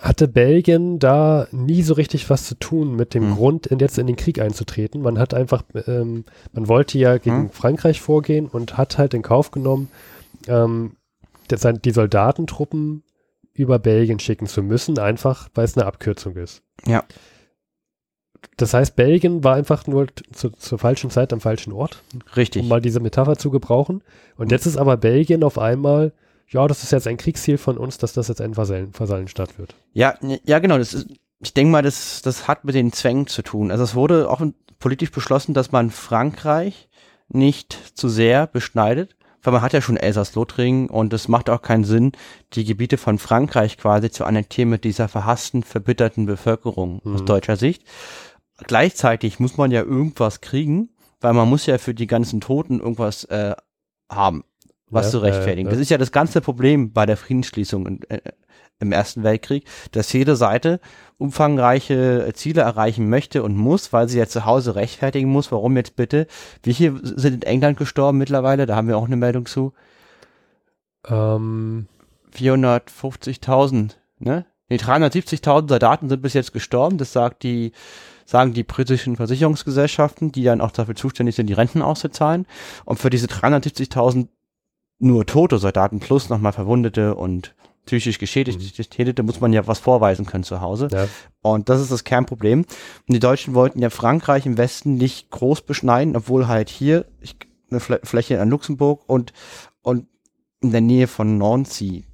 hatte Belgien da nie so richtig was zu tun mit dem Hm. Grund, in jetzt in den Krieg einzutreten. Man hat einfach, ähm, man wollte ja gegen Hm. Frankreich vorgehen und hat halt in Kauf genommen, ähm, die Soldatentruppen über Belgien schicken zu müssen, einfach weil es eine Abkürzung ist. Ja. Das heißt, Belgien war einfach nur zu, zur falschen Zeit am falschen Ort, Richtig. um mal diese Metapher zu gebrauchen. Und jetzt ist aber Belgien auf einmal, ja, das ist jetzt ein Kriegsziel von uns, dass das jetzt ein Vasallen, Vasallenstaat wird. Ja, ja, genau. Das ist, ich denke mal, das, das hat mit den Zwängen zu tun. Also es wurde auch politisch beschlossen, dass man Frankreich nicht zu sehr beschneidet, weil man hat ja schon Elsass-Lothringen und es macht auch keinen Sinn, die Gebiete von Frankreich quasi zu annektieren mit dieser verhassten, verbitterten Bevölkerung aus Mhm. deutscher Sicht. Gleichzeitig muss man ja irgendwas kriegen, weil man muss ja für die ganzen Toten irgendwas äh, haben, was Ja, zu rechtfertigen. äh, Das ist ja das ganze Problem bei der Friedensschließung in, äh, im Ersten Weltkrieg, dass jede Seite umfangreiche Ziele erreichen möchte und muss, weil sie ja zu Hause rechtfertigen muss, warum jetzt bitte, wie viele sind in England gestorben mittlerweile, da haben wir auch eine Meldung zu, Ähm, 450.000, ne? Nee, 370.000 Soldaten sind bis jetzt gestorben, das sagt die, sagen die britischen Versicherungsgesellschaften, die dann auch dafür zuständig sind, die Renten auszuzahlen. Und für diese 370.000 nur tote Soldaten plus nochmal Verwundete und psychisch Geschädigte muss man ja was vorweisen können zu Hause. ja, Und das ist das Kernproblem. Und die Deutschen wollten ja Frankreich im Westen nicht groß beschneiden, obwohl halt hier ich, eine Flä Fläche an Luxemburg und, und in der Nähe von Nancy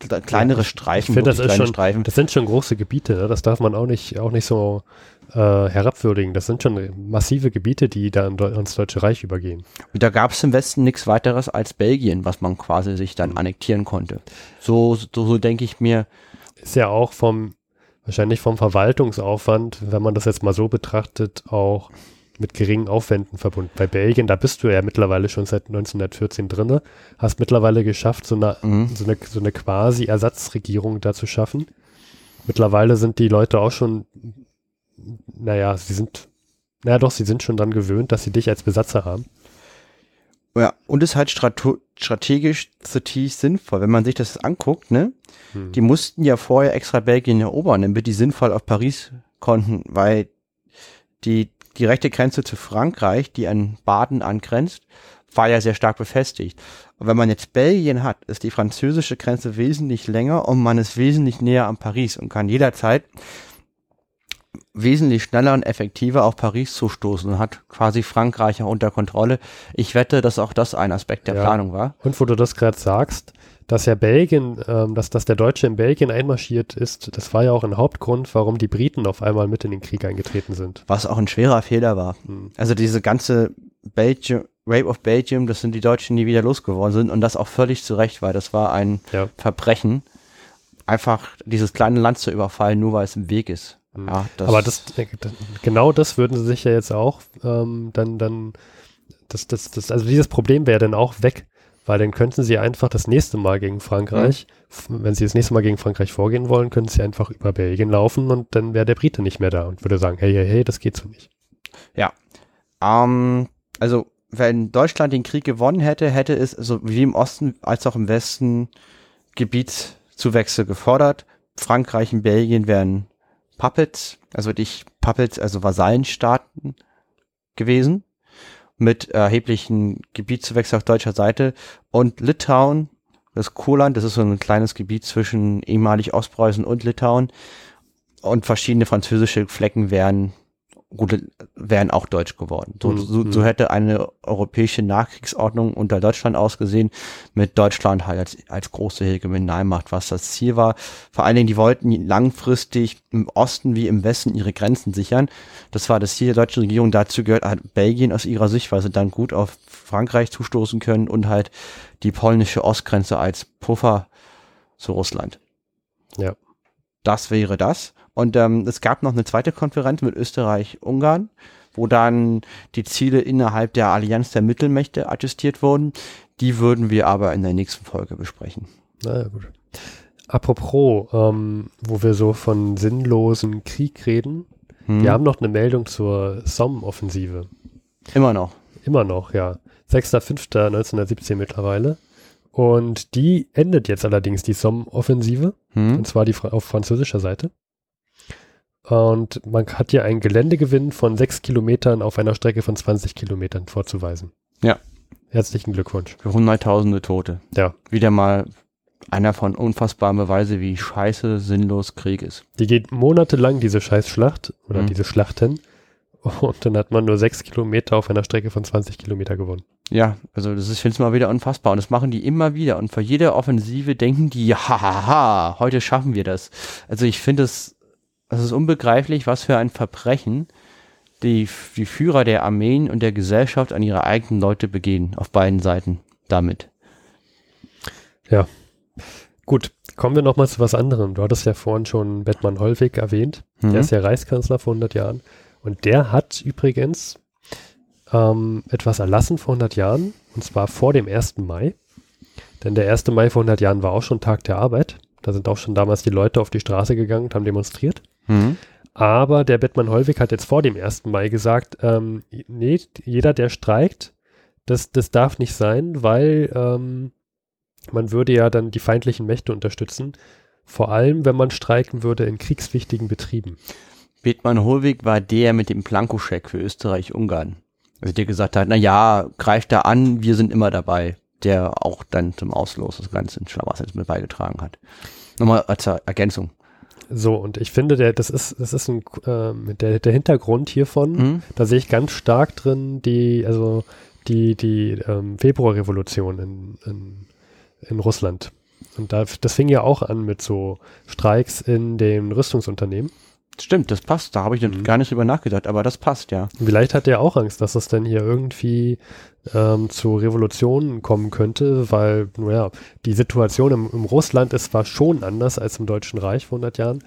kle- kleinere ich- Streifen, ich finde, das kleine schon- Streifen. das sind schon große Gebiete, ne? das darf man auch nicht, auch nicht so äh, herabwürdigen. Das sind schon massive Gebiete, die da ins Deutsche Reich übergehen. Und da gab es im Westen nichts weiteres als Belgien, was man quasi sich dann annektieren konnte. So, so, so denke ich mir, Ist ja auch vom, wahrscheinlich vom Verwaltungsaufwand, wenn man das jetzt mal so betrachtet, auch mit geringen Aufwänden verbunden. Bei Belgien, da bist du ja mittlerweile schon seit 1914 drinne, hast mittlerweile geschafft, so eine, mhm. so eine, so eine quasi Ersatzregierung da zu schaffen. Mittlerweile sind die Leute auch schon, naja, sie sind, naja doch, sie sind schon dann gewöhnt, dass sie dich als Besatzer haben. Ja, und ist halt strategisch zutiefst sinnvoll, wenn man sich das anguckt, ne? Hm. Die mussten ja vorher extra Belgien erobern, damit die sinnvoll auf Paris konnten, weil die direkte Grenze zu Frankreich, die an Baden angrenzt, war ja sehr stark befestigt. Und wenn man jetzt Belgien hat, ist die französische Grenze wesentlich länger und man ist wesentlich näher an Paris und kann jederzeit wesentlich schneller und effektiver auf Paris zustoßen und hat quasi Frankreich auch unter Kontrolle. Ich wette, dass auch das ein Aspekt der Ja. Planung war. Und wo du das gerade sagst, dass ja Belgien, ähm, dass, dass der Deutsche in Belgien einmarschiert ist, das war ja auch ein Hauptgrund, warum die Briten auf einmal mit in den Krieg eingetreten sind. Was auch ein schwerer Fehler war. Hm. Also diese ganze Belgium, Rape of Belgium, das sind die Deutschen, die wieder losgeworden sind und das auch völlig zu Recht, weil das war ein Ja. Verbrechen, einfach dieses kleine Land zu überfallen, nur weil es im Weg ist. Hm. Ja, das, Aber das, äh, genau das würden sie sich ja jetzt auch ähm, dann, dann, das, das, das, also dieses Problem wäre dann auch weg, weil dann könnten sie einfach das nächste Mal gegen Frankreich, f- wenn sie das nächste Mal gegen Frankreich vorgehen wollen, könnten sie einfach über Belgien laufen und dann wäre der Brite nicht mehr da und würde sagen, hey, hey, hey, das geht so nicht. Ähm, also, wenn Deutschland den Krieg gewonnen hätte, hätte es so wie im Osten als auch im Westen Gebietszuwächse gefordert. Frankreich und Belgien wären Puppets, also nicht Puppets, also Vasallenstaaten gewesen, mit erheblichen Gebietszuwächsen auf deutscher Seite. Und Litauen, das Kurland, das ist so ein kleines Gebiet zwischen ehemalig Ostpreußen und Litauen. Und verschiedene französische Flecken wären gut, wären auch deutsch geworden. So, Mhm. so, so hätte eine europäische Nachkriegsordnung unter Deutschland ausgesehen, mit Deutschland halt als, als große Hegemonialmacht, was das Ziel war. Vor allen Dingen, die wollten langfristig im Osten wie im Westen ihre Grenzen sichern. Das war das Ziel der deutschen Regierung. Dazu gehört halt Belgien aus ihrer Sicht, weil sie dann gut auf Frankreich zustoßen können und halt die polnische Ostgrenze als Puffer zu Russland. Ja. Das wäre das. Und ähm, es gab noch eine zweite Konferenz mit Österreich-Ungarn, wo dann die Ziele innerhalb der Allianz der Mittelmächte attestiert wurden. Die würden wir aber in der nächsten Folge besprechen. Naja, gut. Apropos, ähm, wo wir so von sinnlosen Krieg reden, Hm. wir haben noch eine Meldung zur Somme-Offensive. Immer noch. Immer noch, ja. 6.5.1917 mittlerweile. Und die endet jetzt allerdings, die Somme-Offensive. Hm? Und zwar die auf französischer Seite. Und man hat hier einen Geländegewinn von sechs Kilometern auf einer Strecke von 20 Kilometern vorzuweisen. Ja. Herzlichen Glückwunsch. Für hunderttausende Tote. Ja. Wieder mal einer von unfassbaren Beweise, wie scheiße sinnlos Krieg ist. Die geht monatelang, diese Scheißschlacht, oder Mhm. diese Schlachten. Und dann hat man nur sechs Kilometer auf einer Strecke von 20 Kilometer gewonnen. Ja, also das ist, ich finde es mal wieder unfassbar. Und das machen die immer wieder. Und vor jeder Offensive denken die, hahaha, heute schaffen wir das. Also ich finde es, es ist unbegreiflich, was für ein Verbrechen die, die Führer der Armeen und der Gesellschaft an ihre eigenen Leute begehen, auf beiden Seiten damit. Gut, kommen wir nochmal zu was anderem. Du hattest ja vorhin schon Bettmann Hollweg erwähnt. Mhm. Der ist ja Reichskanzler vor 100 Jahren. Und der hat übrigens ähm, etwas erlassen vor 100 Jahren, und zwar vor dem 1. Mai. Denn der 1. Mai vor 100 Jahren war auch schon Tag der Arbeit. Da sind auch schon damals die Leute auf die Straße gegangen und haben demonstriert. Mhm. Aber der Bettmann Hollweg hat jetzt vor dem 1. Mai gesagt, ähm, nee, jeder, der streikt, das, das darf nicht sein, weil ähm, man würde ja dann die feindlichen Mächte unterstützen. Vor allem, wenn man streiken würde in kriegswichtigen Betrieben. Bethmann Hohlweg war der mit dem Plankoscheck für Österreich-Ungarn. Also der gesagt hat, na ja, greift da an, wir sind immer dabei. Der auch dann zum Auslos des ganzen Schlamassels mit beigetragen hat. Nochmal als Ergänzung. So, und ich finde, der, das ist, das ist ein, ähm, der, der Hintergrund hiervon, Mhm. da sehe ich ganz stark drin die, also die, die ähm, Februarrevolution in, in, in Russland. Und da, das fing ja auch an mit so Streiks in den Rüstungsunternehmen. Stimmt, das passt. Da habe ich Mhm. gar nicht drüber nachgedacht, aber das passt, ja. Vielleicht hat er auch Angst, dass es dann hier irgendwie ähm, zu Revolutionen kommen könnte, weil, naja, die Situation im, im Russland ist zwar schon anders als im Deutschen Reich vor 100 Jahren,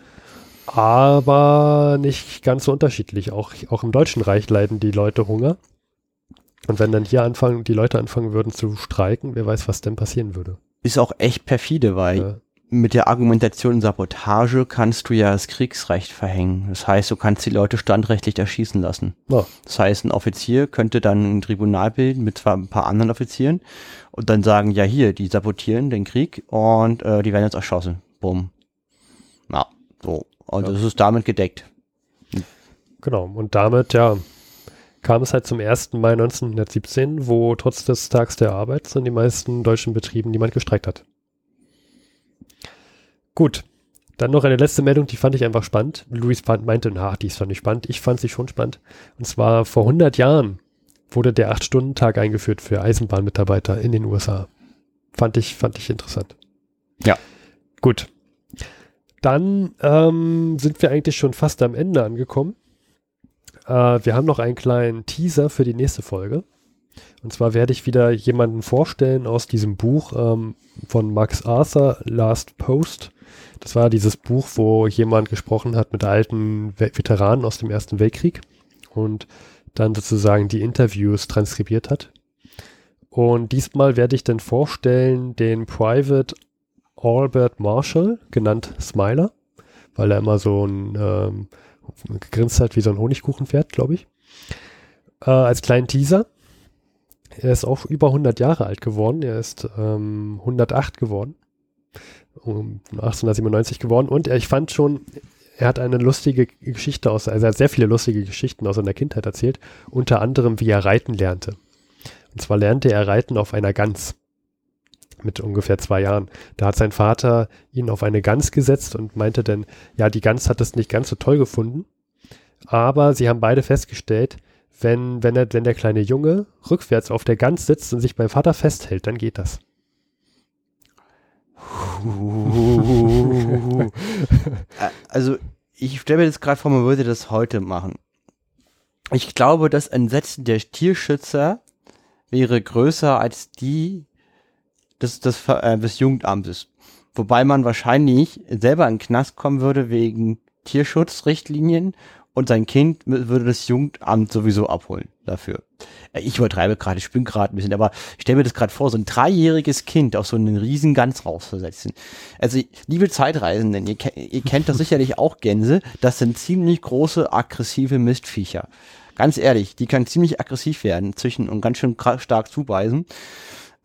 aber nicht ganz so unterschiedlich. Auch, auch im Deutschen Reich leiden die Leute Hunger. Und wenn dann hier anfangen, die Leute anfangen würden zu streiken, wer weiß, was denn passieren würde. Ist auch echt perfide, weil Ja. Mit der Argumentation Sabotage kannst du ja das Kriegsrecht verhängen. Das heißt, du kannst die Leute standrechtlich erschießen lassen. Ja. Das heißt, ein Offizier könnte dann ein Tribunal bilden mit zwar ein paar anderen Offizieren und dann sagen, ja hier, die sabotieren den Krieg und äh, die werden jetzt erschossen. Bumm. Ja, so. Und Ja. das ist damit gedeckt. Genau. Und damit, ja, kam es halt zum 1. Mai 1917, wo trotz des Tags der Arbeit in den meisten deutschen Betrieben niemand gestreikt hat. Gut. Dann noch eine letzte Meldung, die fand ich einfach spannend. Luis fand, meinte, na, die ist doch nicht spannend. Ich fand sie schon spannend. Und zwar vor 100 Jahren wurde der 8-Stunden-Tag eingeführt für Eisenbahnmitarbeiter in den USA. Fand ich, fand ich interessant. Ja. Gut. Dann ähm, sind wir eigentlich schon fast am Ende angekommen. Äh, wir haben noch einen kleinen Teaser für die nächste Folge. Und zwar werde ich wieder jemanden vorstellen aus diesem Buch ähm, von Max Arthur, Last Post. Das war dieses Buch, wo jemand gesprochen hat mit alten Veteranen aus dem Ersten Weltkrieg und dann sozusagen die Interviews transkribiert hat. Und diesmal werde ich dann vorstellen den Private Albert Marshall, genannt Smiler, weil er immer so ein ähm, gegrinst hat wie so ein Honigkuchenpferd, glaube ich. Äh, als kleinen Teaser. Er ist auch über 100 Jahre alt geworden. Er ist ähm, 108 geworden. Um 1897 geworden. Und ich fand schon, er hat eine lustige Geschichte aus, also er hat sehr viele lustige Geschichten aus seiner Kindheit erzählt. Unter anderem, wie er reiten lernte. Und zwar lernte er reiten auf einer Gans mit ungefähr zwei Jahren. Da hat sein Vater ihn auf eine Gans gesetzt und meinte dann, ja, die Gans hat es nicht ganz so toll gefunden. Aber sie haben beide festgestellt, wenn, wenn, er, wenn der kleine Junge rückwärts auf der Gans sitzt und sich beim Vater festhält, dann geht das. Also, ich stelle mir das gerade vor, man würde das heute machen. Ich glaube, das Entsetzen der Tierschützer wäre größer als die des, des, äh, des Jugendamtes. Wobei man wahrscheinlich selber in den Knast kommen würde wegen Tierschutzrichtlinien und sein Kind würde das Jugendamt sowieso abholen dafür. Äh, ich übertreibe gerade, ich bin gerade ein bisschen, aber ich stelle mir das gerade vor, so ein dreijähriges Kind auf so einen riesen Gans rauszusetzen. Also, liebe Zeitreisenden, ihr, ihr kennt doch sicherlich auch Gänse, das sind ziemlich große, aggressive Mistviecher. Ganz ehrlich, die können ziemlich aggressiv werden, zwischen und ganz schön stark zubeißen.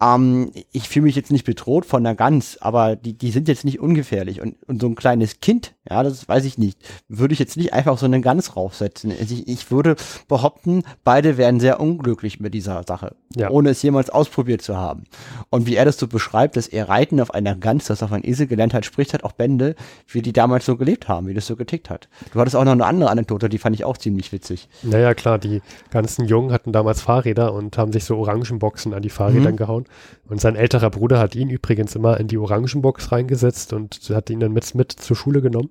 Ähm, ich fühle mich jetzt nicht bedroht von der Gans, aber die, die sind jetzt nicht ungefährlich. Und, und so ein kleines Kind, ja, das weiß ich nicht, würde ich jetzt nicht einfach so eine Gans raufsetzen. Also ich, ich würde behaupten, beide wären sehr unglücklich mit dieser Sache, ja. ohne es jemals ausprobiert zu haben. Und wie er das so beschreibt, dass er Reiten auf einer Gans, das auf ein Esel gelernt hat, spricht halt auch Bände, wie die damals so gelebt haben, wie das so getickt hat. Du hattest auch noch eine andere Anekdote, die fand ich auch ziemlich witzig. Naja, klar, die ganzen Jungen hatten damals Fahrräder und haben sich so Orangenboxen an die Fahrräder mhm. gehauen. Und sein älterer Bruder hat ihn übrigens immer in die Orangenbox reingesetzt und hat ihn dann mit, mit zur Schule genommen.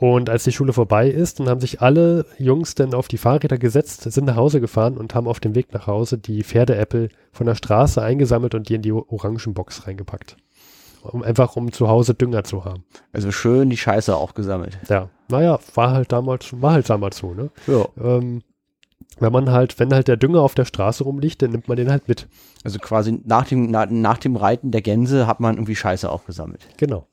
Und als die Schule vorbei ist, dann haben sich alle Jungs dann auf die Fahrräder gesetzt, sind nach Hause gefahren und haben auf dem Weg nach Hause die Pferdeäppel von der Straße eingesammelt und die in die Orangenbox reingepackt. Um, einfach um zu Hause Dünger zu haben. Also schön die Scheiße auch gesammelt. Ja, naja, war halt damals, war halt damals so, ne? Ja. Ähm, wenn man halt, wenn halt der Dünger auf der Straße rumliegt, dann nimmt man den halt mit. Also quasi nach dem, nach, nach dem Reiten der Gänse hat man irgendwie Scheiße aufgesammelt. Genau.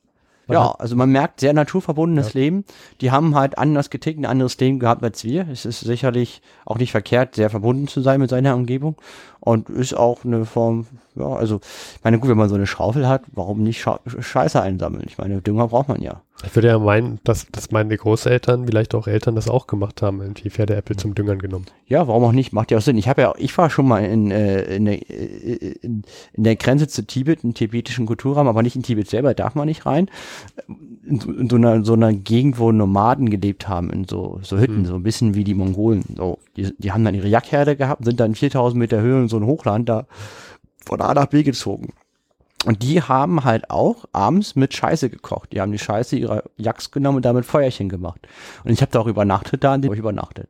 Man ja, also man merkt sehr naturverbundenes ja. Leben. Die haben halt anders getickt, ein anderes Leben gehabt als wir. Es ist sicherlich auch nicht verkehrt, sehr verbunden zu sein mit seiner Umgebung und ist auch eine Form, ja, also, ich meine, gut, wenn man so eine Schaufel hat, warum nicht Scha Scheiße einsammeln? Ich meine, Dünger braucht man ja. Ich würde ja meinen, dass, dass meine Großeltern, vielleicht auch Eltern das auch gemacht haben, irgendwie Pferdeäpfel zum Düngern genommen. Ja, warum auch nicht? Macht ja auch Sinn. Ich habe ja, ich war schon mal in, äh, in, der, in, in der Grenze zu Tibet, im tibetischen Kulturraum, aber nicht in Tibet selber, darf man nicht rein. In, in so, einer, so einer Gegend, wo Nomaden gelebt haben, in so, so Hütten, hm. so ein bisschen wie die Mongolen. So, die, die haben dann ihre Jackherde gehabt, sind dann 4000 Meter Höhe und so ein Hochland da von A nach B gezogen. Und die haben halt auch abends mit Scheiße gekocht. Die haben die Scheiße ihrer Jacks genommen und damit Feuerchen gemacht. Und ich habe da auch übernachtet da, an dem ich übernachtet.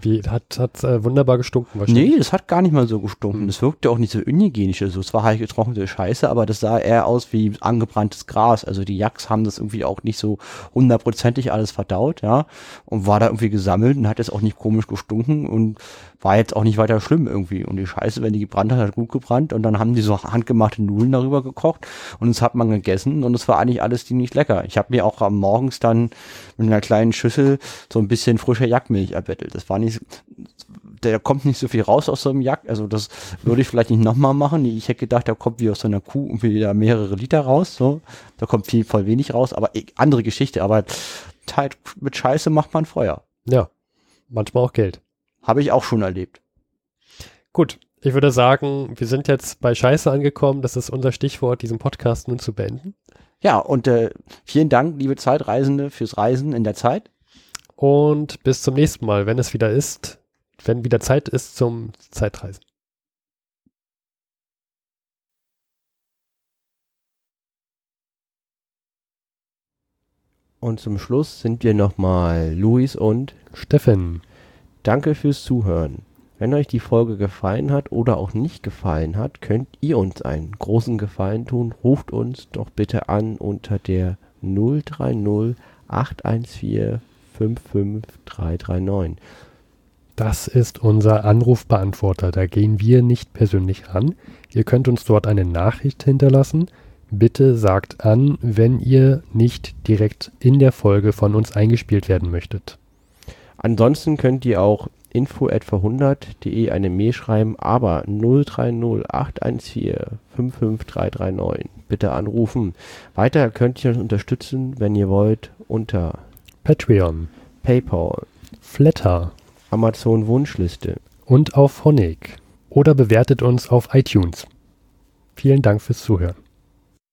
Wie, hat, hat äh, wunderbar gestunken wahrscheinlich. Nee, das hat gar nicht mal so gestunken. Hm. Das wirkte auch nicht so unhygienisch. Also, es war halt getrocknete Scheiße, aber das sah eher aus wie angebranntes Gras. Also die Jacks haben das irgendwie auch nicht so hundertprozentig alles verdaut, ja. Und war da irgendwie gesammelt und hat jetzt auch nicht komisch gestunken und war jetzt auch nicht weiter schlimm irgendwie. Und die Scheiße, wenn die gebrannt hat, hat gut gebrannt. Und dann haben die so handgemachte Nudeln darüber gekocht und das hat man gegessen und es war eigentlich alles ziemlich lecker. Ich habe mir auch am Morgens dann mit einer kleinen Schüssel so ein bisschen frische Jackmilch erbettelt. Das war nicht, der kommt nicht so viel raus aus so einem Jack. Also das würde ich vielleicht nicht nochmal machen. Ich hätte gedacht, da kommt wie aus so einer Kuh irgendwie da mehrere Liter raus. So, da kommt viel voll wenig raus. Aber andere Geschichte. Aber halt mit Scheiße macht man Feuer. Ja, manchmal auch Geld. Habe ich auch schon erlebt. Gut, ich würde sagen, wir sind jetzt bei Scheiße angekommen. Das ist unser Stichwort, diesen Podcast nun zu beenden. Ja, und äh, vielen Dank, liebe Zeitreisende, fürs Reisen in der Zeit. Und bis zum nächsten Mal, wenn es wieder ist, wenn wieder Zeit ist zum Zeitreisen. Und zum Schluss sind wir nochmal Luis und Steffen. Danke fürs Zuhören. Wenn euch die Folge gefallen hat oder auch nicht gefallen hat, könnt ihr uns einen großen Gefallen tun. Ruft uns doch bitte an unter der 030 814 55339. Das ist unser Anrufbeantworter. Da gehen wir nicht persönlich ran. Ihr könnt uns dort eine Nachricht hinterlassen. Bitte sagt an, wenn ihr nicht direkt in der Folge von uns eingespielt werden möchtet. Ansonsten könnt ihr auch info etwa 100.de eine Mail schreiben, aber 030 814 55339 bitte anrufen. Weiter könnt ihr uns unterstützen, wenn ihr wollt, unter Patreon, PayPal, Flatter Amazon Wunschliste und auf Honig oder bewertet uns auf iTunes. Vielen Dank fürs Zuhören.